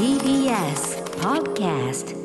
TBS Podcast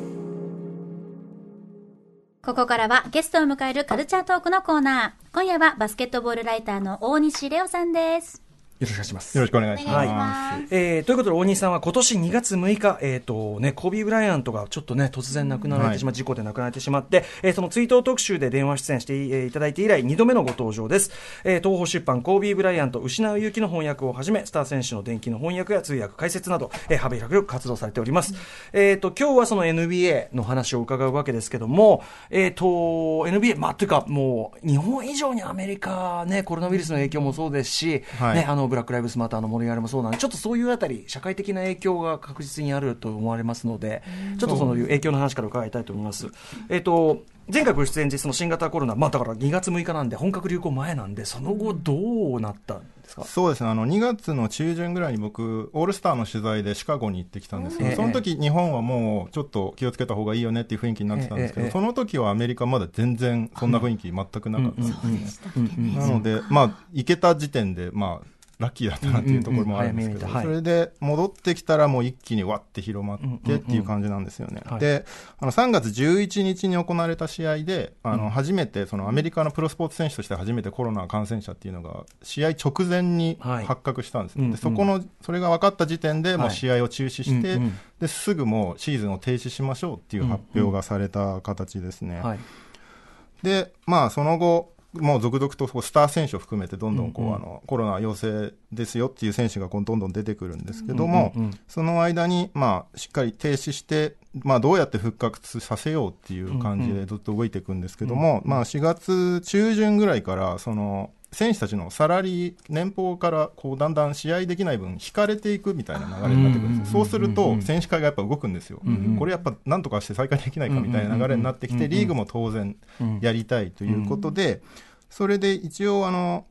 ここからはゲストを迎えるカルチャートークのコーナー。今夜はバスケットボールライターの大西レオさんです。よろしくお願いします。よろしくお願いします。お願いします。えー、ということで、大西さんは今年2月6日、えっ、とね、コービー・ブライアントがちょっとね、突然亡くなられてしま、はい事故で亡くなってしまって、えーその追悼特集で電話出演して、えーいただいて以来、2度目のご登場です。えー東宝出版、コービー・ブライアント、失う勇気の翻訳をはじめ、スター選手の伝記の翻訳や通訳、解説など、えー、幅広く活動されております。えっ、と、今日はその NBA の話を伺うわけですけども、えっ、と、NBA、まあ、というか、もう、日本以上にアメリカね、コロナウイルスの影響もそうですし、はいね、あの、ブラック・ライブスマターの盛り上がりもそうなんで、ちょっとそういうあたり、社会的な影響が確実にあると思われますので、ちょっとその影響の話から伺いたいと思います。えっ、と、前回ご出演時、その新型コロナ、まあだから2月6日なんで、本格流行前なんで、その後どうなったんですか？そうですね、あの2月の中旬ぐらいに僕、オールスターの取材でシカゴに行ってきたんですけど、ええ。その時日本はもうちょっと気をつけた方がいいよねっていう雰囲気になってたんですけど、えその時はアメリカまだ全然そんな雰囲気全くなかったですね。なので、まあ、行けた時点で、まあ、ラッキーだったなっていうところもあるんですけど、それで戻ってきたらもう一気にわって広まってっていう感じなんですよね。はい。で、あの3月11日に行われた試合で、あうん。の初めてそのアメリカのプロスポーツ選手として初めてコロナ感染者っていうのが試合直前にはい。発覚したんですね。でそこのそれが分かった時点でもう試合を中止して、ですぐもうシーズンを停止しましょうっていう発表がされた形ですね。はい。で、まあ、その後、もう続々とスター選手を含めて、どんどんこう、うんうん。あのコロナ陽性ですよっていう選手がこうどんどん出てくるんですけども、うんうんうん。その間に、まあ、しっかり停止して、まあ、どうやって復活させようっていう感じうんでずっと動いていくんですけども、まあ、4月中旬ぐらいから、その、選手たちのサラリー、年俸からこうだんだん試合できない分、引かれていくみたいな流れになってくるんですそうすると、選手会がやっぱ動くんですよ、これやっぱなんとかして再開できないかみたいな流れになってきて、リーグも当然うんやりたいということで、それで一応あの、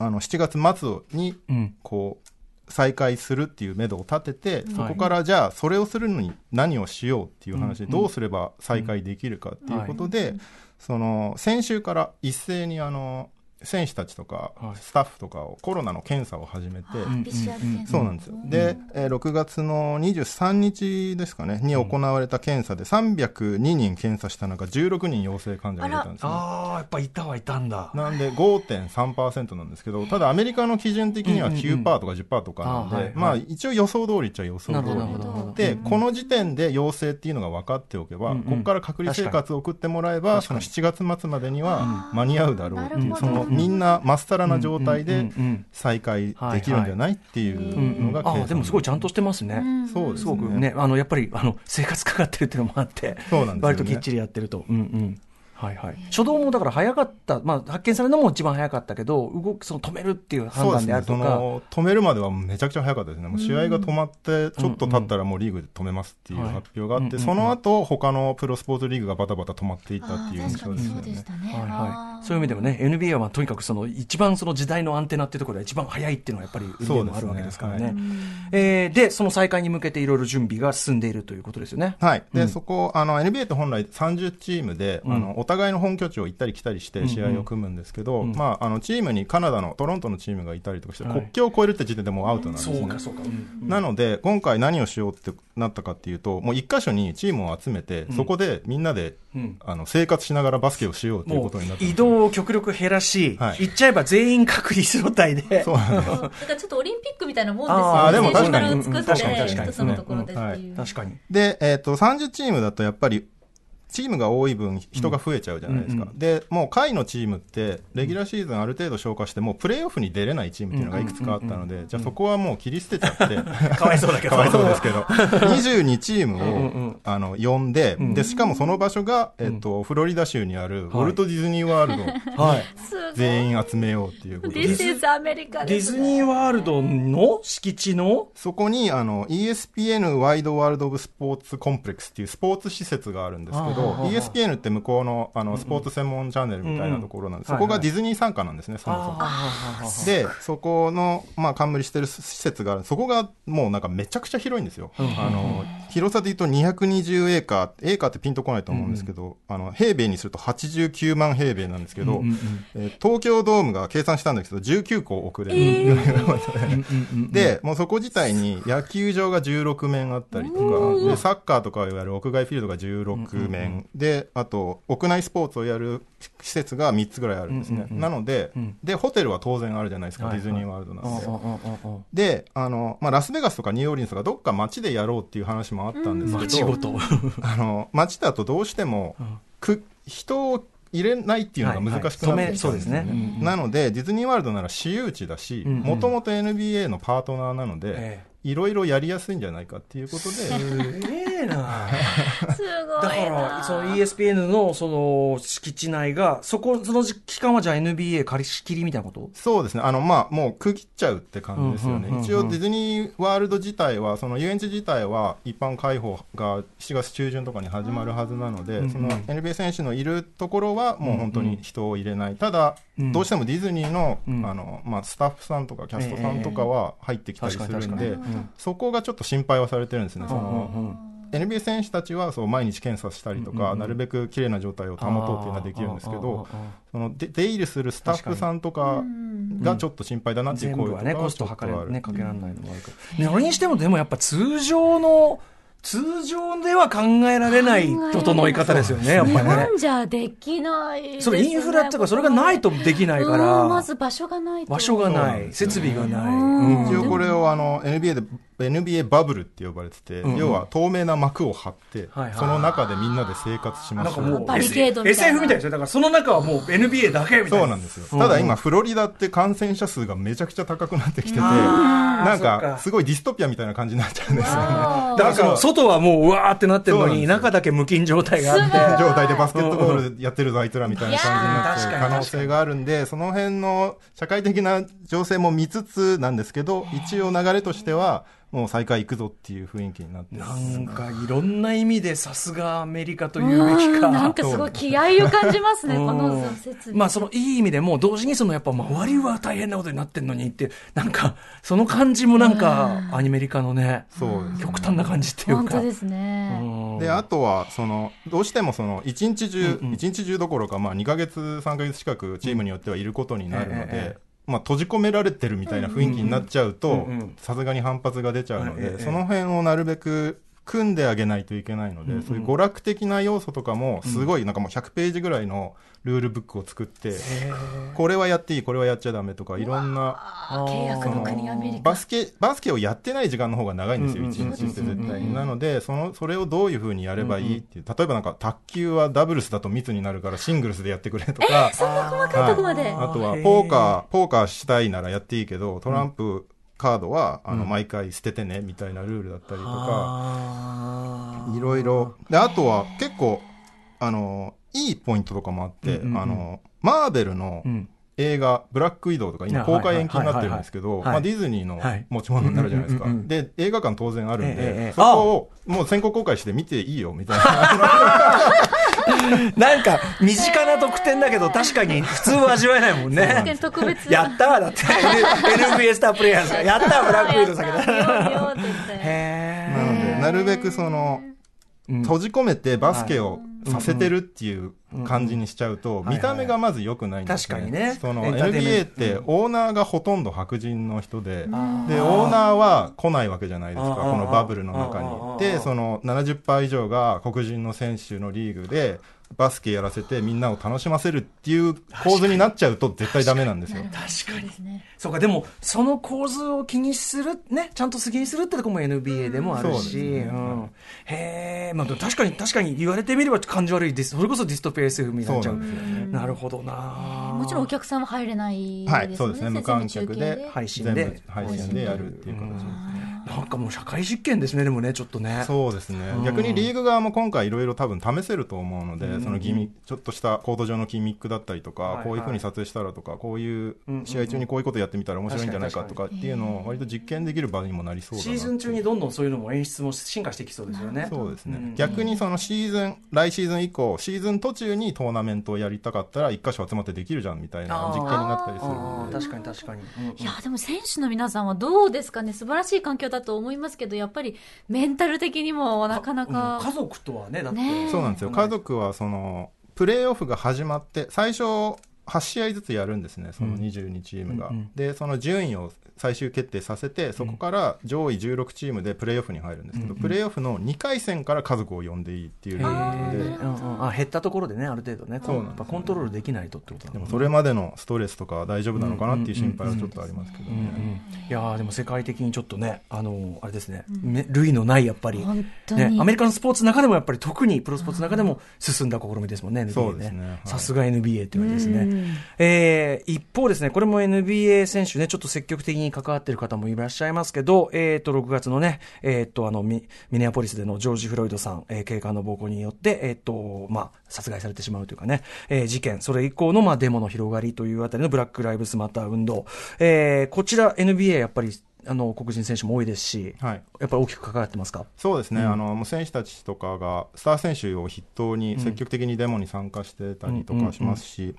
あの7月末にうん。こう再開するっていう目処を立てて、んそこからじゃあ、それをするのに何をしようっていう話で、うん。どうすれば再開できるかっていうことで、その先週から一斉にあの選手たちとかはい。スタッフとかをコロナの検査を始めて、あ PCR 検査。そうなんですよ。で、えー6月の23日ですかね、に行われた検査で302人検査した中、16人陽性患者が出たんですね。ああ、やっぱいたはいたんだ。なんで5.3%なんですけど、ただアメリカの基準的にはうんうんうん。9%とか10%とかなんで、まあ一応予想通りっちゃ予想通り。で、この時点で陽性っていうのが分かっておけば、ここから隔離生活を送ってもらえば、その7月末までには間に合うだろうっていう、なるほど。そのみんなまっさらな状態うんで再開できるんじゃないっていうのがああ、でもすごいちゃんとしてますね。そうですすごくね、あの、やっぱり、あの、生活かかってるっていうのもあって、そうなんですよね。割ときっちりやってると。うんうん。はいはい。初動もだから早かった、まあ、発見されるのも一番早かったけど、動く、その止めるっていう判断であるとか。の止めるまではめちゃくちゃ早かったですね、もう試合が止まって、ちょっと経ったらもうリーグで止めますっていうはい。発表があって、その後他のプロスポーツリーグがバタバタ止まっていったっていう印象ですよね。はいそういう意味でもね、NBA はまあとにかくその一番その時代のアンテナっていうところが一番早いっていうのがやっぱり NBA もあるわけですからね。そうえーで、その再開に向けていろいろ準備が進んでいるということですよね。はい。で、うん。そこ、あの、NBA って本来30チームで、うん。あの、お互いの本拠地を行ったり来たりしうんうんて試合を組むんですけど、うんまあ、あの、チームにカナダの、トロントのチームがいたりとかして、はい国境を越えるって時点でもうアウトなんですね。そうか、そうか。うんなので、今回何をしようってなったかっていうと、もう一箇所にチームを集めて、そこでみんなで、うんあの、生活しながらバスケをしようというもことになったんですう移動を極力減らし、はい行っちゃえば全員隔離状態で。そうなんです。だからちょっとオリンピックみたいなもんですあーでもよね。選手確かに村を作って、確かに確かに一つのところでっていう。確かに。で、えっ、と、30チームだとやっぱり、チームが多い分、人が増えちゃうじゃないですか、うんうんでもう下位のチームって、レギュラーシーズンある程度消化して、もうプレーオフに出れないチームっていうのがいくつかあったので、じゃあそこはもう切り捨てちゃって、かわいそうだけど。かわいそうですけど、22チームを、うんうんあの呼んで、で、しかもその場所が、えっ、と、フロリダ州にあるウォルト・ディズニー・ワールド、はい。全員集めようっていうことで。This is America ディズニーワールドの敷地の？そこにあの ESPN ワイドワールド・オブ・スポーツ・コンプレックスっていうスポーツ施設があるんですけど、ど、うん ESPN って向こうのあのスポーツ専門チャンネルみたいなところなんです、そこがディズニー傘下なんですね、そもそも。で、そこの、まあ、冠してる施設がある、そこがもうなんかめちゃくちゃ広いんですよ。あの、広さで言うと220エーカー、エーカーってピンとこないと思うんですけど、あの、平米にすると89万平米なんですけど、えー東京ドームが計算したんですけど、19個遅れる。ぐらいので、もうそこ自体に野球場が16面あったりとか、で、サッカーとかをやる屋外フィールドが16面、で、あと、屋内スポーツをやる施設が3つぐらいあるんですね。なので、で、ホテルは当然あるじゃないですか、ディズニーワールドなんで。で、あの、まあ、ラスベガスとかニューオーリンズとかどっか街でやろうっていう話もあったんですけど、街ごと。あの、街だとどうしても、く、人を入れないっていうのが難しくなってきたんですね。なので、ディズニーワールドなら私有地だし、もともと NBA のパートナーなので、えいろいろやりやすいんじゃないかっていうことで、すげえな。すごだかいなら、その ESPN のその敷地内が、そこ、その期間はじゃあ NBA 借りしきりみたいなこと？そうですね、あの、まあ、もう区切っちゃうって感じですよね。うんうんうんうん。一応ディズニーワールド自体は、その遊園地自体は一般開放が7月中旬とかに始まるはずなので、うんその NBA 選手のいるところはもう本当に人を入れない。ただ、うん。どうしてもディズニーの、うん。あの、まあ、スタッフさんとかキャストさんとかは入ってきたりするんで確かにうん、そこがちょっと心配はされてるんですね。その NBA 選手たちはそう毎日検査したりとか、なるべく綺麗な状態を保とうっていうのはできるんですけど、そので出入りするスタッフさんとかがちょっと心配だなっていう声とかコスト測れね、かけられないのもあるから。ね、それにしても、でもやっぱ通常の、通常では考えられない整い方ですよね、やっぱりね。なんじゃできないですね。それインフラっていうか、それがないとできないかうんら、まず場所がないと。場所がない、設備がない。うん一応これをあの NBA で NBA バブルって呼ばれてて、うんうん。要は透明な膜を張って、はいはい。その中でみんなで生活しましょうなんかもう、バリケードみたいな。SF みたいですよ。だからその中はもう NBA だけみたいな。そうなんですよ、うんただ今フロリダって感染者数がめちゃくちゃ高くなってきてて、あーなんかか。すごいディストピアみたいな感じになっちゃうんですよね。だから外はもううわーってなってるのに、中だけ無菌状態があって。状態でバスケットボールやってるぞあいつらみたいな感じになっちゃういやー可能性があるんで、その辺の社会的な情勢も見つつなんですけど、一応流れとしては、もう再開行くぞっていう雰囲気になって。ますなんかいろんな意味でさすがアメリカと言うべきか。うんなんかすごい気合を感じますね、この設備。まあそのいい意味でも同時にそのやっぱ周りは大変なことになってんのにってなんかその感じもなんかアニメリカのね極端な感じっていうか。本当ですね。うん。であとはそのどうしてもその一日中、うんうん。一日中どころかまあ2ヶ月3ヶ月近くチームによってはいることになるので、えええまあ、閉じ込められてるみたいな雰囲気になっちゃううんとうんさすがに反発が出ちゃうので、ええ。その辺をなるべく組んであげないといけないので、うんうんそういう娯楽的な要素とかもすごいなんかもう100ページぐらいのルールブックを作って、これはやっていいこれはやっちゃダメとかいろんな契約の国アメリカ。バスケ、バスケをやってない時間の方が長いんですよ、うん一日って絶うんうんうん対に。なので、その、それをどういう風にやればいいっていう。例えばなんか、卓球はダブルスだと密になるからシングルスでやってくれとか。そんな細かいとこまで。あとはポーカー、ポーカーしたいならやっていいけど、トランプカードは、あの、うん。毎回捨ててね、みたいなルールだったりとか、いろいろ。で、あとは、結構、あの、いいポイントとかもあって、うんうんうん。あの、マーベルのうん。映画、ブラックウィドウとか今公開延期になってるんですけど、まあディズニーのはい。持ち物になるじゃないですか。で、映画館当然あるんで、そこをもう先行公開して見ていいよ、みたいな。なんか身近な特典だけど確かに普通は味わえないもんね。に特別。やったーだって。NBA スタープレイヤーズがやった。ーブラックウィドウ先だ。へなので、なるべくその、うん。閉じ込めてバスケをさせてるっていう感じにしちゃうと、ん。見た目がまず良くないんです確かにね。そのエンターテインメ NBA ってオーナーがほとんど白人の人で、ーで、オーナーは来ないわけじゃないですか、このバブルの中に。で、その70%以上が黒人の選手のリーグで、バスケやらせてみんなを楽しませるっていう構図になっちゃうと絶対ダメなんですよ。確かに。そうか、でも、その構図を気にする、ね、ちゃんと気にするってとこも NBA でもあるそうですし、ねうんへえ、まあ、確かに、確かに言われてみれば感じ悪いです。それこそディストピア SF になっちゃう。そうなんですよなるほどなもちろんお客さんは入れないですよね。はい、そうですね。無観客で配信全で部配信でやるっていう形ですね。なんかもう社会実験ですね、でもね、ちょっとね。そうですね、うん。逆にリーグ側も今回、いろいろ多分試せると思うので、うん。そのギミちょっとしたコート上のギミックだったりとか、はいはい。こういうふうに撮影したらとか、こういううん試合中にこういうことやってみたら面白いんじゃないかとかっていうのを、割と実験できる場にもなりそうだなシーズン中にどんどんそういうのも演出も進化してきそうですよね。そうですね、うん。逆にそのシーズン、来シーズン以降、シーズン途中にトーナメントをやりたかったら、一箇所集まってできるじゃんみたいな実験になったりするあので。ー確かに確かに。うんうん。いや、でも選手の皆さんはどうですかね。素晴らしい環境だと思いますけど、やっぱりメンタル的にもなかなうんか。家族とはね、だって。そうなんですよ、家族はそのプレーオフが始まって、最初、8試合ずつやるんですね、その22チームが。うんうん。で、その順位を最終決定させて、そこから上位16チームでプレーオフに入るんですけど、うんうん。プレーオフの2回戦から家族を呼んでいいっていうルへー。ルで。ーうんうん。あ減ったところでね、ある程度ね、そうなんですやっぱコントロールできないとってことだでもそれまでのストレスとか大丈夫なのかなっていう心配はちょっとありますけどね。いやーでも世界的にちょっとね、あのーあれですね、め類のないやっぱり、ね、アメリカのスポーツの中でもやっぱり特にプロスポーツの中でも進んだ試みですもんね、NBA ね。そうですね。はい。さすが NBA ってわけですね。うん。えー一方ですね、これも NBA 選手ね、ちょっと積極的に関わっている方もいらっしゃいますけど、えっ、と、6月のね、えっ、と、あのミ、ミネアポリスでのジョージ・フロイドさん、えー警官の暴行によって、えっ、と、まあ、殺害されてしまうというかね、えー事件、それ以降の、まあ、デモの広がりというあたりのブラック・ライブスマター運動、えーこちら NBA やっぱり、あの、黒人選手も多いですし、はい。やっぱり大きく関わってますか？そうですね、うん。あのもう選手たちとかが、スター選手を筆頭に積極的にデモに参加してたりとかしますし、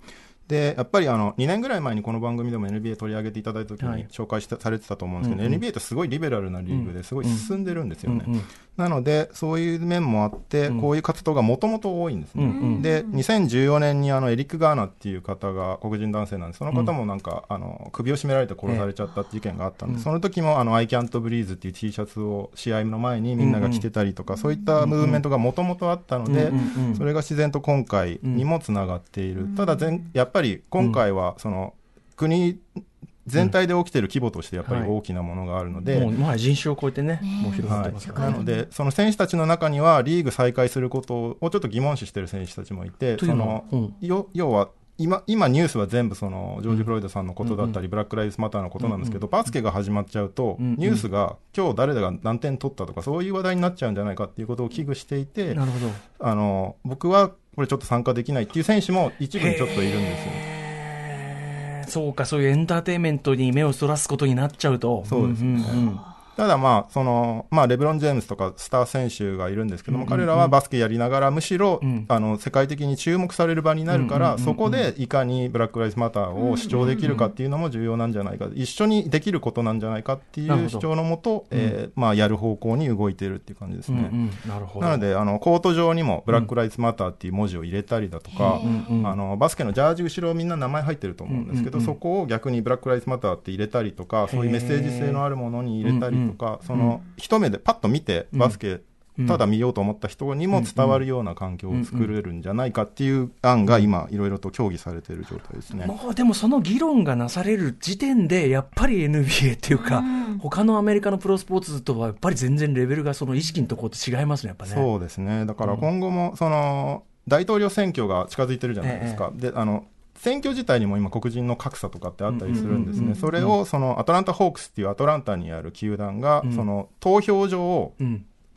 でやっぱりあの2年ぐらい前にこの番組でも NBA 取り上げていただいたときはい。に紹介したされてたと思うんですけど、うんうん。NBA ってすごいリベラルなリーグですごい進んでるんですよね。うんうんなので、そういう面もあって、うん。こういう活動がもともと多いんですね。うんうんで、2014年にあのエリック・ガーナっていう方が黒人男性なんです、その方もなんか、あの首を絞められて殺されちゃった事件があったんで、うん。その時もあの I can't breathe っていう T シャツを試合の前にみんなが着てたりとか、そういったムーブメントがもともとあったので、うんうんうんそれが自然と今回にもつながっている。ただ全、やっぱり今回はその国全体で起きている規模としてやっぱり大きなものがあるので、もう、もはや人種を超えてね、もう広がっはいてますからね。なので、その選手たちの中には、リーグ再開することをちょっと疑問視している選手たちもいて、といそのは？うん。よ要は今、今ニュースは全部そのジョージ・フロイドさんのことだったり、ブラック・ライブズ・マターのことなんですけど、バスケが始まっちゃうと、うんうん。ニュースが今日誰々が何点取ったとか、そういう話題になっちゃうんじゃないかっていうことを危惧していて、なるほど。あの僕はこれちょっと参加できないっていう選手も一部にちょっといるんですよ。そうか、そういうエンターテインメントに目をそらすことになっちゃうと。そうですねんんんただまあ、その、まあ、レブロン・ジェームズとかスター選手がいるんですけども、彼らはバスケやりながら、むしろ、うん。あの、世界的に注目される場になるから、うんうんうん。うんそこでいかにブラック・ライズ・マターを主張できるかっていうのも重要なんじゃないか、一緒にできることなんじゃないかっていう主張のもと、えーまあ、やる方向に動いているっていう感じですね。うんうんなるほど。なので、あの、コート上にも、ブラック・ライズ・マターっていう文字を入れたりだとか、うんうんあの、バスケのジャージ後ろみんな名前入ってると思うんですけど、うんうんうん。そこを逆にブラック・ライズ・マターって入れたりとか、そういうメッセージ性のあるものに入れたりとか、その、一目でパッと見て、バスケ、うんただ見ようと思った人にも伝わるような環境を作れるんじゃないかっていう案が今、いろいろと協議されている状態ですね。もうでもその議論がなされる時点で、やっぱり NBA っていうか、他のアメリカのプロスポーツとはやっぱり全然レベルがその意識のところと違いますね、やっぱね。そうですね。だから今後も、その、大統領選挙が近づいてるじゃないですか。で、あの、選挙自体にも今黒人の格差とかってあったりするんですね。それを、その、アトランタ・ホークスっていうアトランタにある球団が、その、投票所を、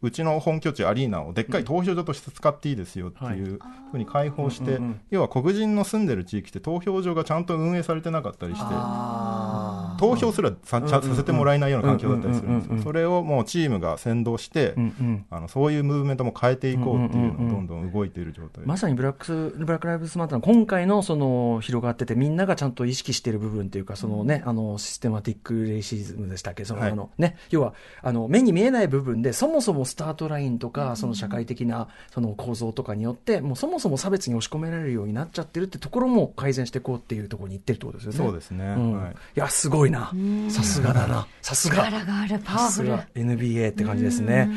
うちの本拠地アリーナをでっかい投票所として使っていいですよっていうふうに開放して、要は黒人の住んでる地域って投票所がちゃんと運営されてなかったりして、あ投票すらささせてもらえないような環境だったりするんですよ。それをもうチームが先導して。あのそういうムーブメントも変えていこうっていうのをどんどん動いている状態。まさにブラックス、ブラックライブスマターの今回のその広がってて、みんながちゃんと意識している部分っていうか、そのね、あの、システマティックレイシズムでしたっけ？その、はい。あのね、要は、あの、目に見えない部分で、そもそもスタートラインとか、その社会的な、その構造とかによって、もうそもそも差別に押し込められるようになっちゃってるってところも改善していこうっていうところに行ってるってことですよね。そうですね。うん。はい。いや、すごいな。さすがだな。さすが。力がある、パワフル。NBA って感じですね。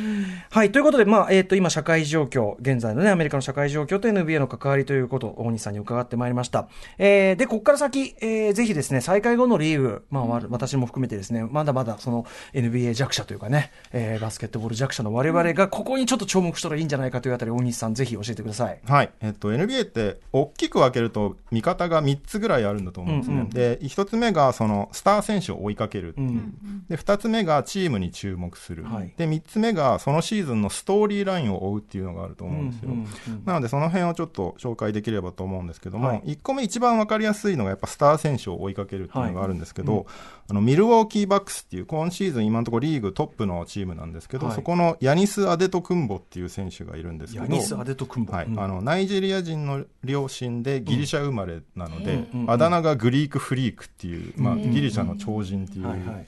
はい、ということで、まあ、えっ、と、今、社会状況、現在のね、アメリカの社会状況と NBA の関わりということを、大西さんに伺ってまいりました。えー、で、ここから先、えー、ぜひですね、再開後のリーグ、まあ、わ私も含めてですね、まだまだ、その、NBA 弱者というかね、えー、バスケットボール弱者の我々が、ここにちょっと注目したらいいんじゃないかというあたり、大西さん、ぜひ教えてください。はい。えっと、NBA って、大きく分けると、見方が3つぐらいあるんだと思うんですね。うんうんで、1つ目が、その、スター選手を追いかけるっていう。うん。で、2つ目が、チームに注目する。はい。で、3つ目が、そのシーズンのストーリーラインを追うっていうのがあると思うんですよ。うんうんなので、その辺をちょっと紹介できればと思うんですけども、はい。1個目一番分かりやすいのが、やっぱスター選手を追いかけるっていうのがあるんですけど、あの、ミルウォーキーバックスっていう、今シーズン今のところリーグトップのチームなんですけど、はい。そこのヤニス・アデト・クンボっていう選手がいるんですけど、ヤニス・アデト・クンボ。はい、うん。あのナイジェリア人の両親でギリシャ生まれなので、うんあだ名がグリークフリークっていう、まあ、うん。ギリシャの超人っていう、はいはい。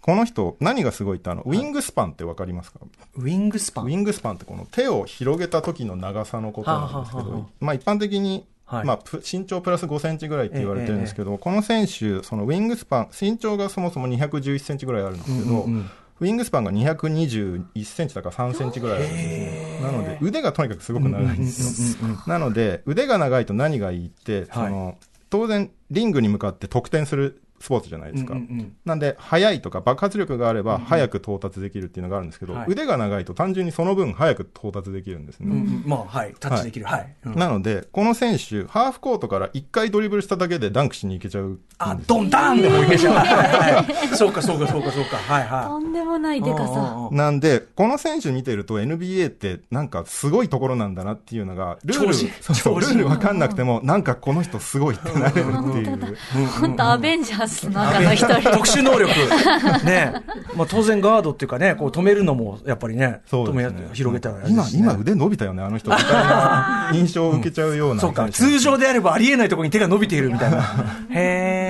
この人何がすごいってあのウィングスパンってわかりますか、ウィングスパン。ウィングスパンってこの手を広げた時の長さのことなんですけはあはあはど、まあ、一般的に、はい。まあ、プ身長プラス5センチぐらいって言われてるんですけど、この選手そのウィングスパン身長がそもそも211センチぐらいあるんですけど、うんうんうん。ウィングスパンが221センチだから3センチぐらいあるんですよ。なので腕がとにかくすごく長いんですよ、なので腕が長いと何がいいって、その当然リングに向かって得点するスポーツじゃないですか、うんうんうんなんで速いとか爆発力があれば早く到達できるっていうのがあるんですけど、はい腕が長いと単純にその分早く到達できるんですね、うんうんまあ、はい。タッチできる。はい。うんなのでこの選手ハーフコートから1回ドリブルしただけでダンクしに行けちゃうあ、ドンダーンでもいけちゃう。はいはいそうか、そうか、そうか、そうか。はいはとんでもないい。でかさ。うんうんうんなんで、この選手見てると NBA ってなんかすごいところなんだなっていうのが、ルール、そうそうルールわかんなくても、なんかこの人すごいってなれるっていう。本当アベンジャーズの中の一人。特殊能力。ねまあ当然ガードっていうかね、こう止めるのもやっぱりね、そうね止め広げたら、今、今腕伸びたよね、あの人。印象を受けちゃうような。そうか、通常であればありえないところに手が伸びているみたいな。へー。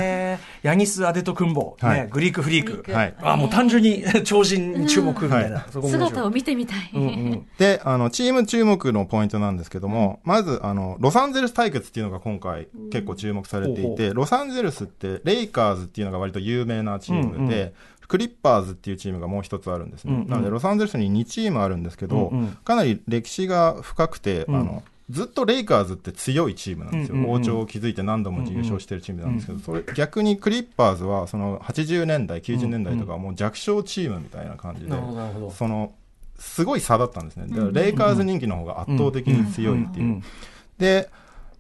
ヤニス・アデト・クンボ、はい。ね、グリーク・フリーク。はい。あ、もう単純に 超人に注目みたいな。はい。そこも面白い姿を見てみたい。うんうん。で、あの、チーム注目のポイントなんですけども、まず、あの、ロサンゼルス対決っていうのが今回結構注目されていて、ロサンゼルスってレイカーズっていうのが割と有名なチームで、うんクリッパーズっていうチームがもう一つあるんですね。うんうん。なので、ロサンゼルスに2チームあるんですけど、うんうん。かなり歴史が深くて、んあの、ずっとレイカーズって強いチームなんですよ。王朝を築いて何度も優勝してるチームなんですけど、それ逆にクリッパーズはその80年代、90年代とかはもう弱小チームみたいな感じで。そのすごい差だったんですね、だからレイカーズ人気の方が圧倒的に強いっていう。で、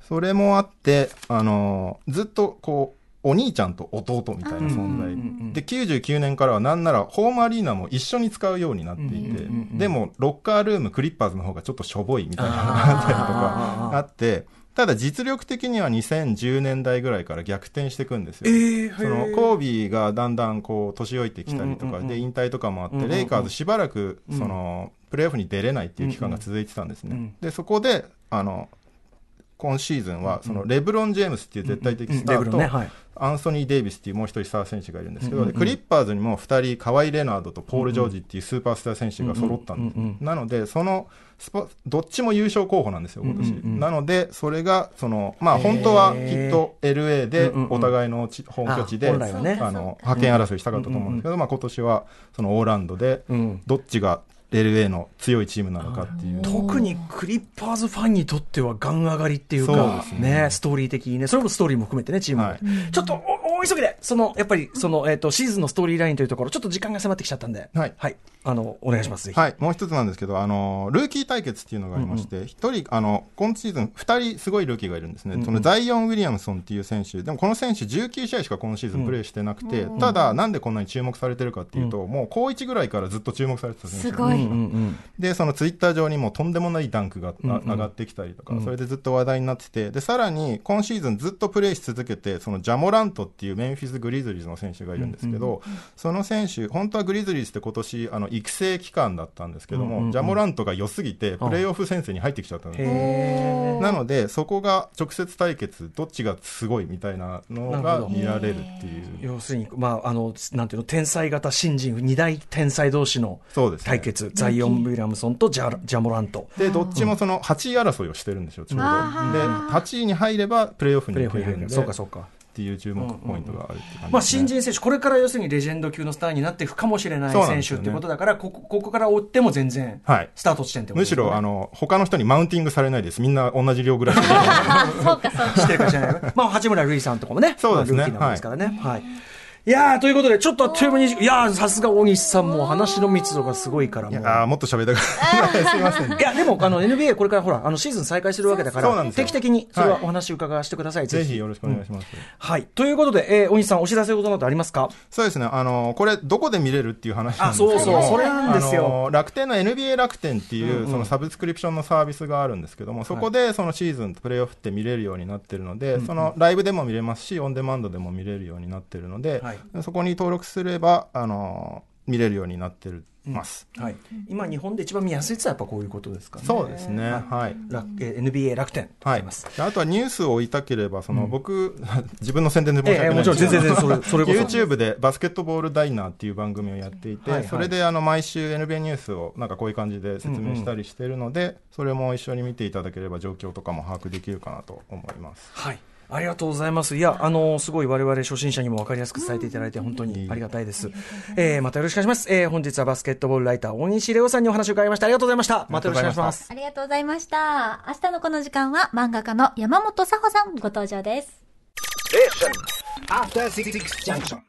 それもあって、あのずっとこう、お兄ちゃんと弟みたいな存在、で99年からはなんならホームアリーナも一緒に使うようになっていて、でもロッカールームクリッパーズの方がちょっとしょぼいみたいなのがあったりとかあってただ実力的には2010年代ぐらいから逆転していくんですよ、えー、そのコービーがだんだんこう年老いてきたりとかで引退とかもあって、レイカーズしばらくうん。そのプレーオフに出れないっていう期間が続いてたんですね、でそこであの今シーズンはそのレブロン・ジェームスっていう絶対的スターと。アンソニー・デイビスっていうもう一人スター選手がいるんですけど、クリッパーズにも2人、カワイ・レナードとポール・ジョージっていうスーパースター選手が揃ったんです、なので、そのスポどっちも優勝候補なんですよ、今年、なので、それがその、まあ、本当はきっと LA でお互いのち本拠地で、あの派遣争いしたかったと思うんですけど、まあ今年はそのオーランドで、うん。どっちが LA の強いチームなのかっていう。特にクリッパーズファンにとってはガン上がりっていうそうかですね。ねストーリー的にね。それもストーリーも含めてねチームの、はい。ちょっとお大急ぎで。そのやっぱりその、えっとシーズンのストーリーラインというところちょっと時間が迫ってきちゃったんで。はい。あのお願いしますはい、もう一つなんですけど、あの、ルーキー対決っていうのがありまして、一、人、あの、今シーズン二人すごいルーキーがいるんですね。そのザイオン・ウィリアムソンっていう選手、でもこの選手19試合しか今シーズンプレーしてなくて、ただ、なんでこんなに注目されてるかっていうと、もう高1ぐらいからずっと注目されてた選手すごい。うんうんで、そのツイッター上にもとんでもないダンクが、うんうん。あ上がってきたりとか、それでずっと話題になってて、で、さらに今シーズンずっとプレーし続けて、そのジャモラントっていうメンフィス・グリズリーズの選手がいるんですけど、その選手、本当はグリズリーズって今年、あの、育成期間だったんですけども、ジャモラントが良すぎて、プレーオフ戦線に入ってきちゃったんですなので、そこが直接対決、どっちがすごいみたいなのが見られるっていう。要するに、まあ、あの、なんていうの、天才型新人、二大天才同士の対決、ザイオン・ウィリアムソンとジャラジャモラント。で、どっちもその8位争いをしてるんですよ、ちょうど。で、あー8位に入ればプレーオフに行けるんで。そうか、そうか。っていう注目ポイントがあるまあ、新人選手、これから要するにレジェンド級のスターになっていくかもしれない選手ってことだから、ここここから追っても全然、はい。スタート地点ってことむですね。しろあの他の人にマウンティングされないです。みんな同じ量ぐらいで。あ、そうか、そうか。してるかしらない。まあ、八村塁さんとかもね、そうですね。まあルーキーなんですからね。はい。いやー、ということで、ちょっとあっという間に、いやー、さすが大西さんも話の密度がすごいから、もう。いやーもっと喋りたかったすいません。いや、でも、あの、NBA これからほら、あの、シーズン再開するわけだから、そうなんですよ。定期的に、それははいお話伺わせてください、ぜひよろしくお願いします、はい。ということで、えー、大西さん、お知らせことなどありますか？そうですね。あのこれどこで見れるっていう話なんあ、ですけど。そうそう、それなんですよ。あの楽天の NBA 楽天っていう、そのサブスクリプションのサービスがあるんですけども、そこでそのシーズン、プレーオフって見れるようになってるので、そのライブでも見れますし、オンデマンドでも見れるようになってるので、はいそこに登録すれば、あの見れるようになってるます。はい。今、日本で一番見やすいやっぱこういうことですかね。そうですね、はい。楽えー NBA 楽天はい、あとはニュースを追いたければ、その僕、自分の宣伝で申し訳ないええもちろん全然全然それそれこそ YouTube でバスケットボールダイナーっていう番組をやっていて、はいはいそれであの毎週 NBA ニュースをなんかこういう感じで説明したりしてるので、それも一緒に見ていただければ状況とかも把握できるかなと思います。はい。ありがとうございます。いや、あのすごい我々初心者にも分かりやすく伝えていただいて本当にありがたいです。えー、またよろしくお願いします。えー、本日はバスケットボールライター、大西レオさんにお話を伺いました。ありがとうございました。またよろしくお願いします。ありがとうございました。明日のこの時間は漫画家の山本佐穂さんご登場です。Junction.